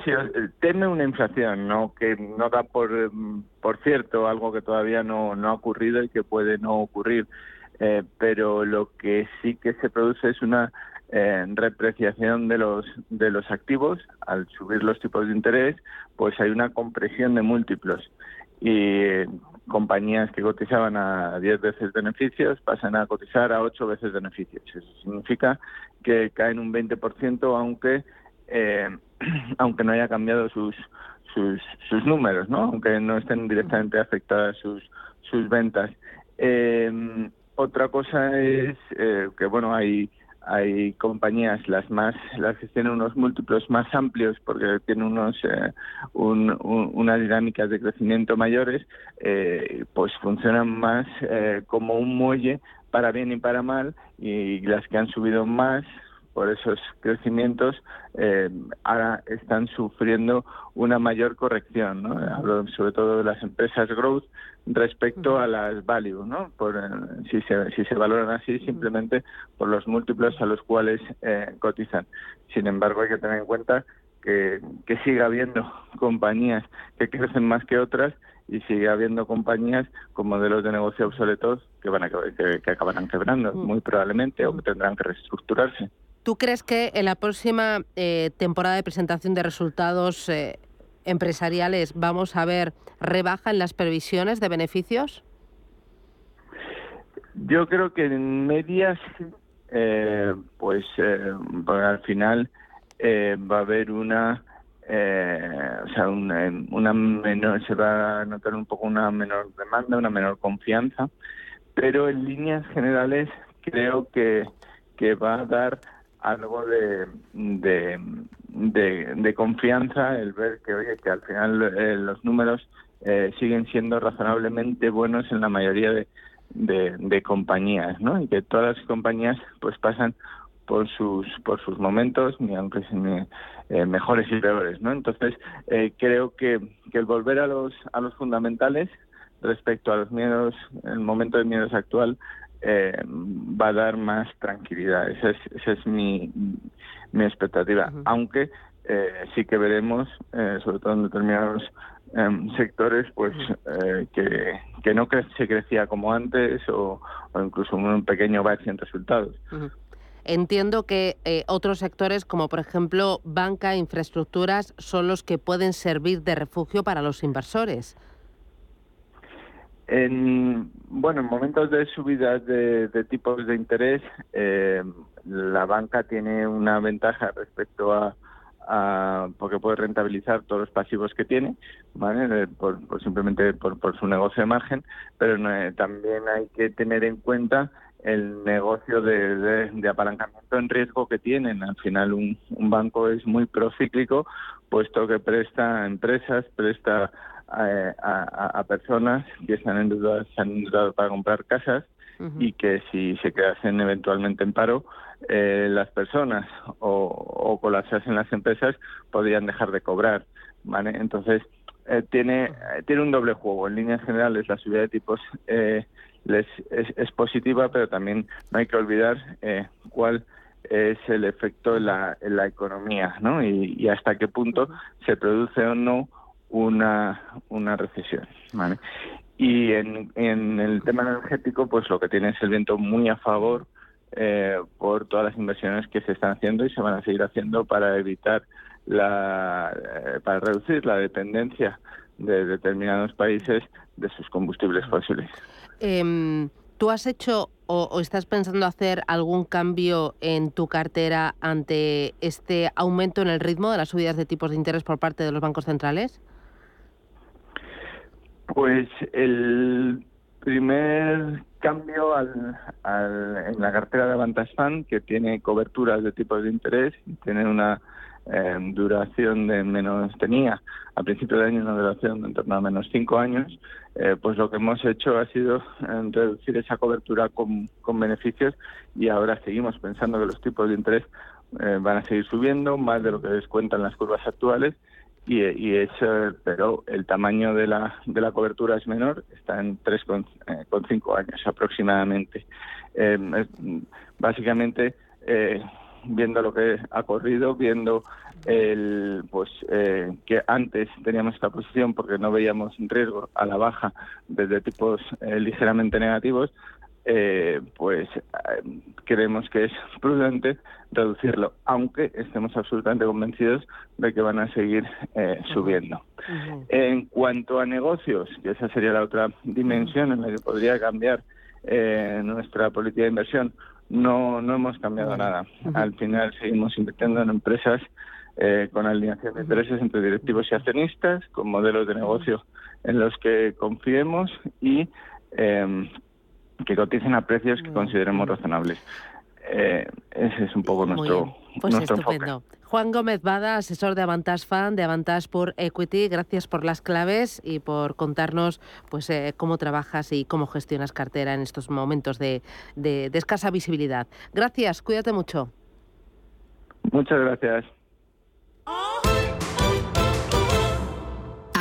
teme una inflación, ¿no? Que no da por, por cierto algo que todavía no, no ha ocurrido y que puede no ocurrir. Eh, pero lo que sí que se produce es una eh, repreciación de los de los activos. Al subir los tipos de interés pues hay una compresión de múltiplos. Y eh, compañías que cotizaban a 10 veces beneficios pasan a cotizar a 8 veces beneficios. Eso significa que caen un 20% aunque aunque no haya cambiado sus sus, sus números no aunque no estén directamente afectadas sus sus ventas. Eh, otra cosa es eh, que, bueno, hay, hay compañías las más las que tienen unos múltiplos más amplios porque tienen unos eh, un, unas dinámicas de crecimiento mayores eh, pues funcionan más eh, como un muelle para bien y para mal y las que han subido más por esos crecimientos eh, ahora están sufriendo una mayor corrección. ¿no? Hablo sobre todo de las empresas growth respecto a las value, ¿no? por, eh, si, se, si se valoran así simplemente por los múltiplos a los cuales eh, cotizan. Sin embargo, hay que tener en cuenta que, que siga habiendo compañías que crecen más que otras y sigue habiendo compañías con modelos de negocio obsoletos que van a que, que acabarán quebrando muy probablemente o que tendrán que reestructurarse. ¿Tú crees que en la próxima eh, temporada de presentación de resultados eh, empresariales vamos a ver rebaja en las previsiones de beneficios? Yo creo que en medias, eh, pues, al final va a haber una, o sea, una, una, menor, se va a notar un poco una menor demanda, una menor confianza, pero en líneas generales creo que, que va a dar algo de, de, confianza el ver que oye que al final eh, los números eh, siguen siendo razonablemente buenos en la mayoría de, de, compañías ¿no? y que todas las compañías pues pasan por sus por sus momentos ni aunque sean eh, mejores y peores no entonces creo que, que el volver a los a los fundamentales respecto a los miedos el momento de miedos actual eh, va a dar más tranquilidad. Esa es, esa es mi, mi expectativa. Aunque eh, sí que veremos, eh, sobre todo en determinados em, sectores, pues que, que no se crecía como antes o, incluso un pequeño bache en resultados. Entiendo que otros sectores, como por ejemplo banca, infraestructuras, son los que pueden servir de refugio para los inversores. En, bueno, en momentos de subidas de, tipos de interés, eh, la banca tiene una ventaja respecto a, porque puede rentabilizar todos los pasivos que tiene, ¿vale? por, simplemente por, su negocio de margen, pero eh, también hay que tener en cuenta el negocio de, apalancamiento en riesgo que tienen. Al final un, un banco es muy procíclico, puesto que presta a empresas, presta a, personas que se han endeudado, se han endeudado para comprar casas y que si se quedasen eventualmente en paro, eh, las personas o, o colapsasen las empresas podrían dejar de cobrar. ¿vale? Entonces, eh, tiene, tiene un doble juego. En líneas generales, la subida de tipos eh, les, es, positiva, pero también no hay que olvidar cuál es el efecto en la, en la economía ¿no? y, y hasta qué punto se produce o no una, una recesión. ¿vale? Y en, en el tema energético, pues lo que tiene es el viento muy a favor eh, por todas las inversiones que se están haciendo y se van a seguir haciendo para evitar la, eh, para reducir la dependencia de determinados países de sus combustibles fósiles. Em, ¿Tú has hecho o, o, estás pensando hacer algún cambio en tu cartera ante este aumento en el ritmo de las subidas de tipos de interés por parte de los bancos centrales? Pues el primer cambio al, en la cartera de Avantaspan, que tiene coberturas de tipos de interés tiene una eh, duración de menos, tenía a principio de año una duración de en torno a menos cinco años, eh, pues lo que hemos hecho ha sido eh, reducir esa cobertura con, con beneficios y ahora seguimos pensando que los tipos de interés van a seguir subiendo más de lo que descuentan las curvas actuales y, y es, pero el tamaño de la, de la cobertura es menor, está en 3,5 eh, años aproximadamente. Eh, básicamente, eh, viendo lo que ha corrido, viendo el, pues que antes teníamos esta posición porque no veíamos riesgo a la baja desde tipos ligeramente negativos, eh, pues eh, creemos que es prudente reducirlo, aunque estemos absolutamente convencidos de que van a seguir eh, subiendo. En cuanto a negocios, que esa sería la otra dimensión en la que podría cambiar nuestra política de inversión, no, no hemos cambiado nada. Al final seguimos invirtiendo en empresas con alineación de intereses entre directivos y accionistas, con modelos de negocio en los que confiemos y que coticen a precios que consideremos razonables. eh, ese es un poco nuestro, pues nuestro estupendo. Juan Gómez Bada, asesor de Avantage Fan, de Avantage por Equity, gracias por las claves y por contarnos pues eh, cómo trabajas y cómo gestionas cartera en estos momentos de, de, de escasa visibilidad. Gracias, cuídate mucho. Muchas gracias.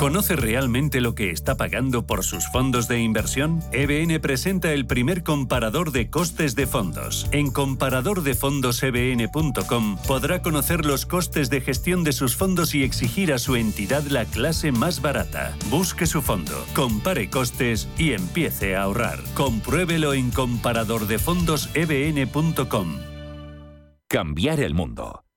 ¿Conoce realmente lo que está pagando por sus fondos de inversión? EBN presenta el primer comparador de costes de fondos. En comparadordefondosebn.com podrá conocer los costes de gestión de sus fondos y exigir a su entidad la clase más barata. Busque su fondo, compare costes y empiece a ahorrar. Compruébelo en comparadordefondosebn.com. Cambiar el mundo.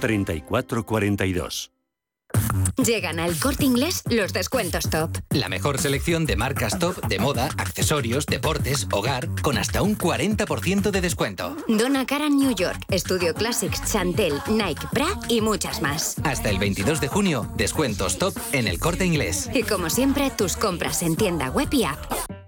3442. Llegan al corte inglés los descuentos top. La mejor selección de marcas top de moda, accesorios, deportes, hogar, con hasta un 40% de descuento. Donna Karan New York, Studio Classics, Chantel, Nike, Bra y muchas más. Hasta el 22 de junio, descuentos top en el corte inglés. Y como siempre, tus compras en tienda web y app.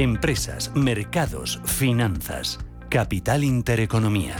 Empresas, mercados, finanzas. Capital Intereconomía.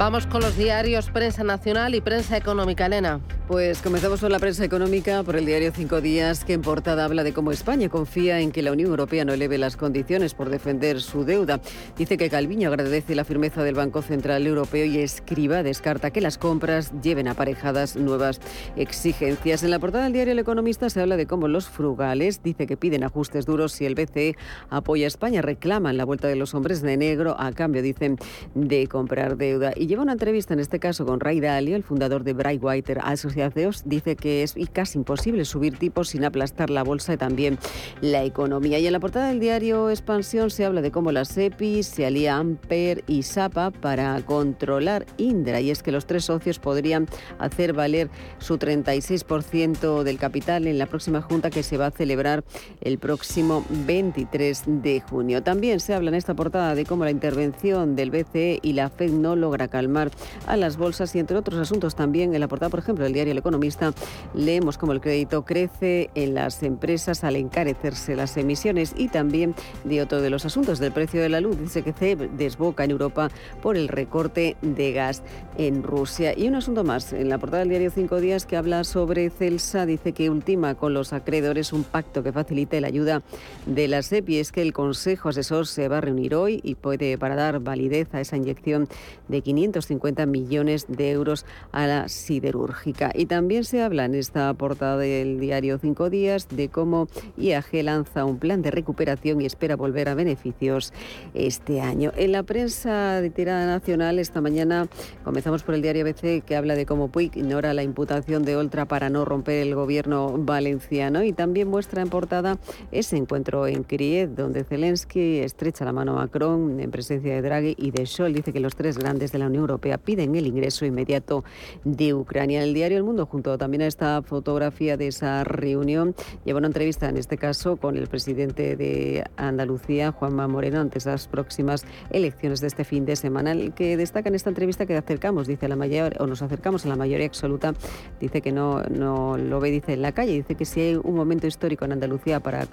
Vamos con los diarios Prensa Nacional y Prensa Económica, Elena. Pues comenzamos con la prensa económica por el diario Cinco Días, que en portada habla de cómo España confía en que la Unión Europea no eleve las condiciones por defender su deuda. Dice que Calviño agradece la firmeza del Banco Central Europeo y Escriba descarta que las compras lleven aparejadas nuevas exigencias. En la portada del diario El Economista se habla de cómo los frugales dice que piden ajustes duros si el BCE apoya a España, reclaman la vuelta de los hombres de negro a cambio, dicen, de comprar deuda. Y lleva una entrevista en este caso con Ray Dalio, el fundador de Brightwater Associates dice que es casi imposible subir tipos sin aplastar la bolsa y también la economía. Y en la portada del diario Expansión se habla de cómo la SEPI se alía Amper y SAPA para controlar Indra. Y es que los tres socios podrían hacer valer su 36% del capital en la próxima junta que se va a celebrar el próximo 23 de junio. También se habla en esta portada de cómo la intervención del BCE y la FED no logra calmar a las bolsas y entre otros asuntos también en la portada, por ejemplo, del diario El Economista leemos cómo el crédito crece en las empresas al encarecerse las emisiones y también de otro de los asuntos del precio de la luz. Dice que CEP desboca en Europa por el recorte de gas en Rusia. Y un asunto más, en la portada del diario Cinco Días que habla sobre Celsa, dice que ultima con los acreedores un pacto que facilite la ayuda de la SEP y es que el Consejo Asesor se va a reunir hoy y puede para dar validez a esa inyección de 550 millones de euros a la siderúrgica. Y también se habla en esta portada del diario Cinco Días de cómo IAG lanza un plan de recuperación y espera volver a beneficios este año. En la prensa de tirada nacional esta mañana comenzamos por el diario ABC que habla de cómo Puig ignora la imputación de Oltra para no romper el gobierno valenciano y también muestra en portada ese encuentro en Kiev donde Zelensky estrecha la mano a Macron en presencia de Draghi y de Scholz. Dice que los tres grandes de la Unión Europea piden el ingreso inmediato de Ucrania. El diario El Mundo, junto también a esta fotografía de esa reunión, lleva una entrevista en este caso con el presidente de Andalucía, Juanma Moreno, ante esas próximas elecciones de este fin de semana. El que destaca en esta entrevista que acercamos, dice la mayor, o nos acercamos a la mayoría absoluta, dice que no, no lo ve, dice en la calle, dice que si hay un momento histórico en Andalucía para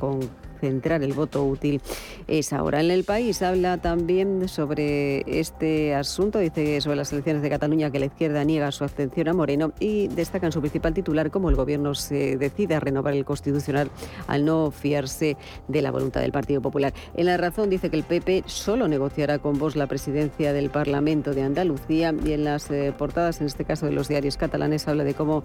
concentrar el voto útil es ahora. En el país habla también sobre este asunto, dice sobre las elecciones de Cataluña que la izquierda niega su abstención a Moreno y destaca en su principal titular cómo el gobierno se decide a renovar el constitucional al no fiarse de la voluntad del Partido Popular. En la razón dice que el PP solo negociará con vos la presidencia del Parlamento de Andalucía y en las eh, portadas, en este caso de los diarios catalanes, habla de cómo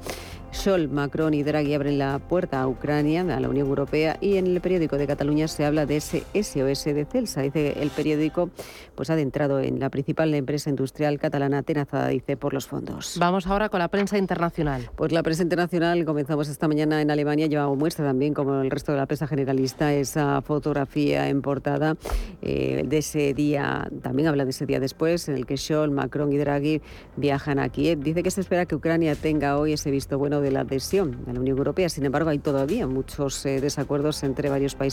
Scholl, Macron y Draghi abren la puerta a Ucrania, a la Unión Europea y en el periódico de Cataluña se habla de ese SOS de Celsa. Dice el periódico pues ha adentrado en la principal empresa industrial catalana atenazada, dice, por los fondos. Vamos ahora con la prensa internacional. Pues la prensa internacional, comenzamos esta mañana en Alemania, lleva muestra también, como el resto de la prensa generalista, esa fotografía en portada eh, de ese día, también habla de ese día después, en el que Scholz, Macron y Draghi viajan a Kiev. Dice que se espera que Ucrania tenga hoy ese visto bueno de la adhesión a la Unión Europea. Sin embargo, hay todavía muchos eh, desacuerdos entre varios países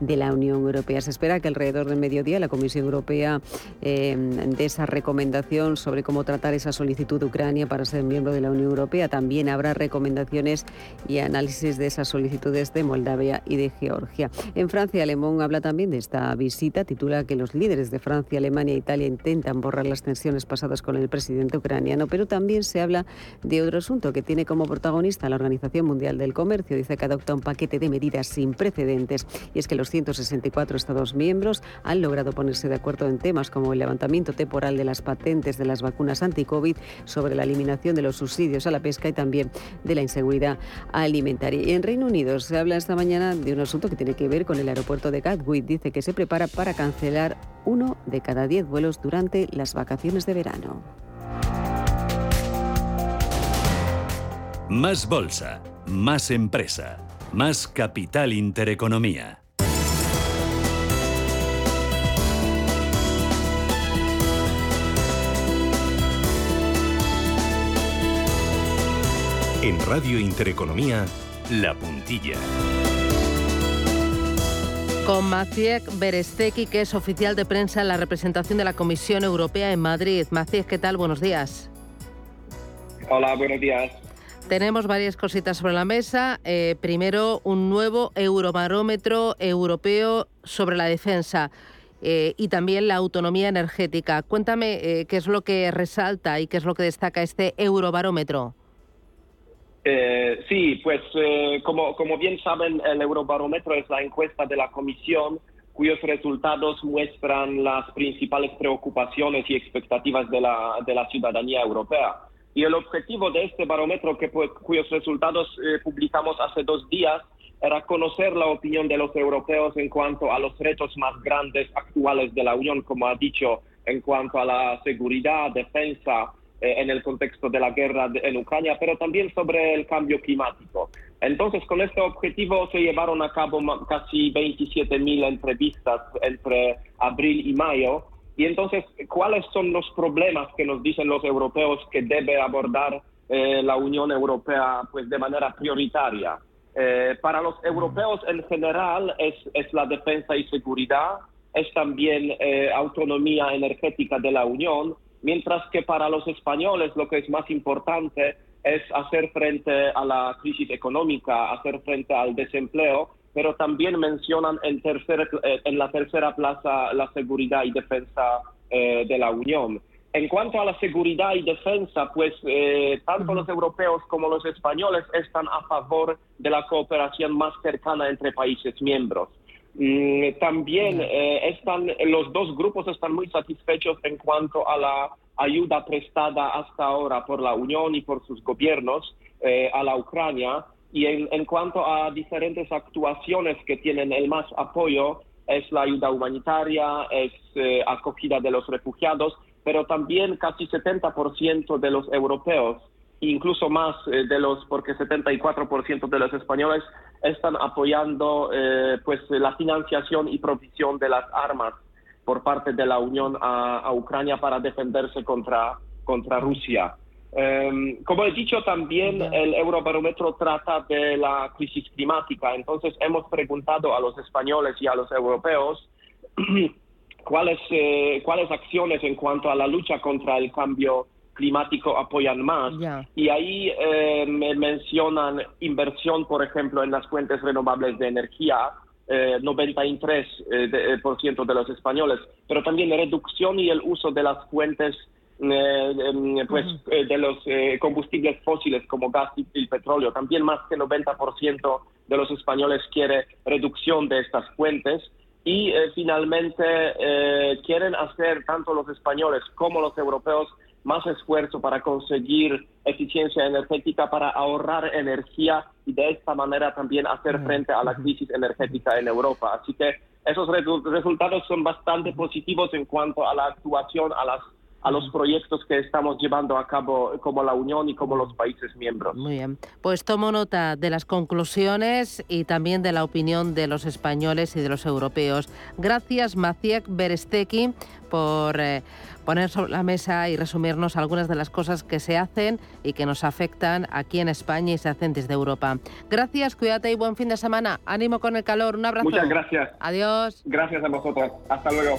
de la Unión Europea. Se espera que alrededor del mediodía la Comisión Europea eh, dé esa recomendación sobre cómo tratar esa solicitud de Ucrania para ser miembro de la Unión Europea. También habrá recomendaciones y análisis de esas solicitudes de Moldavia y de Georgia. En Francia, Alemón habla también de esta visita. Titula que los líderes de Francia, Alemania e Italia intentan borrar las tensiones pasadas con el presidente ucraniano, pero también se habla de otro asunto que tiene como protagonista la Organización Mundial del Comercio. Dice que adopta un paquete de medidas sin precedentes y es que los 164 Estados miembros han logrado ponerse de acuerdo en temas como el levantamiento temporal de las patentes de las vacunas anti-COVID, sobre la eliminación de los subsidios a la pesca y también de la inseguridad alimentaria. Y en Reino Unido se habla esta mañana de un asunto que tiene que ver con el aeropuerto de Gatwick. Dice que se prepara para cancelar uno de cada diez vuelos durante las vacaciones de verano. Más bolsa, más empresa, más capital intereconomía. En Radio Intereconomía, La Puntilla. Con Maciek Beresteki, que es oficial de prensa en la representación de la Comisión Europea en Madrid. Maciek, ¿qué tal? Buenos días. Hola, buenos días. Tenemos varias cositas sobre la mesa. Eh, primero, un nuevo eurobarómetro europeo sobre la defensa. Eh, y también la autonomía energética. Cuéntame eh, qué es lo que resalta y qué es lo que destaca este eurobarómetro. Sí, pues como, bien saben, el Eurobarómetro es la encuesta de la Comisión cuyos resultados muestran las principales preocupaciones y expectativas de la ciudadanía europea. Y el objetivo de este barómetro, que, cuyos resultados eh, publicamos hace dos días, era conocer la opinión de los europeos en cuanto a los retos más grandes actuales de la Unión, como ha dicho, en cuanto a la seguridad, defensa, eh, en el contexto de la guerra en Ucrania, pero también sobre el cambio climático. Entonces, con este objetivo se llevaron a cabo casi 27.000 entrevistas entre abril y mayo. Y entonces, ¿cuáles son los problemas que nos dicen los europeos que debe abordar eh, la Unión Europea pues, de manera prioritaria? Eh, para los europeos en general es, es, la defensa y seguridad, es también autonomía energética de la Unión, mientras que para los españoles lo que es más importante es hacer frente a la crisis económica, hacer frente al desempleo, pero también mencionan en, tercer, eh, en la tercera plaza la seguridad y defensa eh, de la Unión. En cuanto a la seguridad y defensa, pues eh, tanto los europeos como los españoles están a favor de la cooperación más cercana entre países miembros. Mm, también están, los dos grupos están muy satisfechos en cuanto a la ayuda prestada hasta ahora por la Unión y por sus gobiernos a la Ucrania y en, cuanto a diferentes actuaciones que tienen el más apoyo, es la ayuda humanitaria, es eh, acogida de los refugiados, pero también casi 70% de los europeos, incluso más eh, de los, porque 74% de los españoles están apoyando eh, pues la financiación y provisión de las armas por parte de la Unión a, a Ucrania para defenderse contra, contra Rusia. Em, como he dicho, también el Eurobarómetro trata de la crisis climática. Entonces, hemos preguntado a los españoles y a los europeos cuáles, eh, cuáles acciones en cuanto a la lucha contra el cambio climático apoyan más. Y ahí eh, me mencionan inversión, por ejemplo, en las fuentes renovables de energía, eh, 93% eh, de, por ciento de los españoles, pero también reducción y el uso de las fuentes eh, em, pues, eh, de los eh, combustibles fósiles como gas y, el petróleo. También más que 90% de los españoles quiere reducción de estas fuentes. Y finalmente quieren hacer tanto los españoles como los europeos más esfuerzo para conseguir eficiencia energética, para ahorrar energía y de esta manera también hacer frente a la crisis energética en Europa. Así que esos resultados son bastante positivos en cuanto a la actuación, a las a los proyectos que estamos llevando a cabo como la Unión y como los países miembros. Muy bien, pues tomo nota de las conclusiones y también de la opinión de los españoles y de los europeos. Gracias, Maciek Beresteki, por eh, poner sobre la mesa y resumirnos algunas de las cosas que se hacen y que nos afectan aquí en España y se hacen desde Europa. Gracias, cuídate y buen fin de semana. Ánimo con el calor, un abrazo. Muchas gracias. Adiós. Gracias a vosotros. Hasta luego.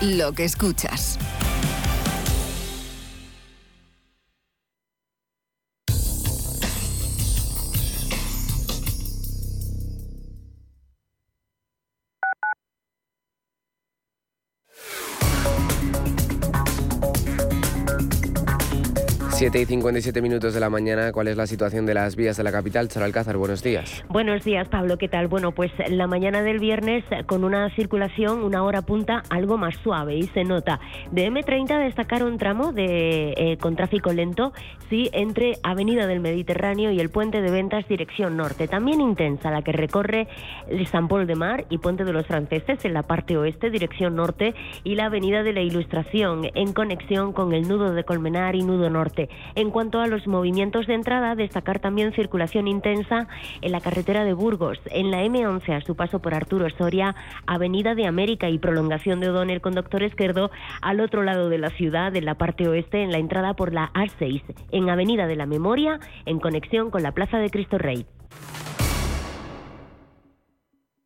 lo que escuchas. 7 y 57 minutos de la mañana, ¿cuál es la situación de las vías de la capital? Charo Alcázar, buenos días. Buenos días, Pablo, ¿qué tal? Bueno, pues la mañana del viernes con una circulación, una hora punta algo más suave y se nota. De M30 destacar un tramo de, eh, con tráfico lento, sí, entre Avenida del Mediterráneo y el Puente de Ventas dirección norte. También intensa la que recorre el San Paul de Mar y Puente de los Franceses en la parte oeste, dirección norte, y la Avenida de la Ilustración en conexión con el nudo de Colmenar y nudo norte. En cuanto a los movimientos de entrada, destacar también circulación intensa en la carretera de Burgos, en la M11 a su paso por Arturo Soria, Avenida de América y prolongación de O'Donnell con Doctor Esquerdo al otro lado de la ciudad, en la parte oeste, en la entrada por la A6, en Avenida de la Memoria, en conexión con la Plaza de Cristo Rey.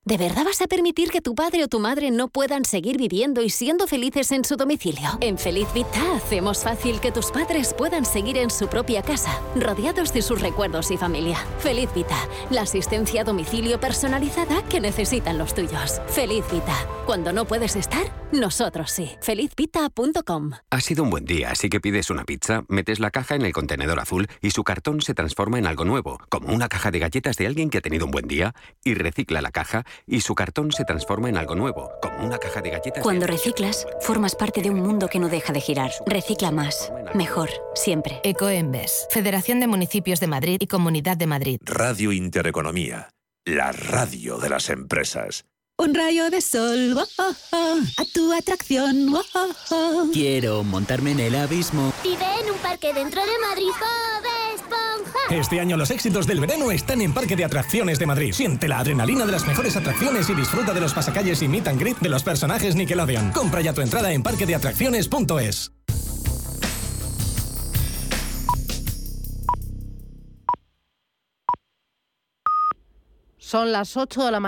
¿De verdad vas a permitir que tu padre o tu madre no puedan seguir viviendo y siendo felices en su domicilio? En Feliz Vita hacemos fácil que tus padres puedan seguir en su propia casa, rodeados de sus recuerdos y familia. Feliz Vita, la asistencia a domicilio personalizada que necesitan los tuyos. Feliz Vita, cuando no puedes estar, Nosotros sí. Felizpita.com. Ha sido un buen día, así que pides una pizza, metes la caja en el contenedor azul y su cartón se transforma en algo nuevo, como una caja de galletas de alguien que ha tenido un buen día, y recicla la caja y su cartón se transforma en algo nuevo, como una caja de galletas. Cuando reciclas, formas parte de un mundo que no deja de girar. Recicla más, mejor, siempre. Ecoembes, Federación de Municipios de Madrid y Comunidad de Madrid. Radio Intereconomía, la radio de las empresas. Un rayo de sol, oh, oh, oh, a tu atracción. Quiero montarme en el abismo. Vive en un parque dentro de Madrid, Bob Esponja. Este año los éxitos del verano están en Parque de Atracciones de Madrid. Siente la adrenalina de las mejores atracciones y disfruta de los pasacalles y meet and greet de los personajes Nickelodeon. Compra ya tu entrada en parquedeatracciones.es. Son las 8 de la mañana.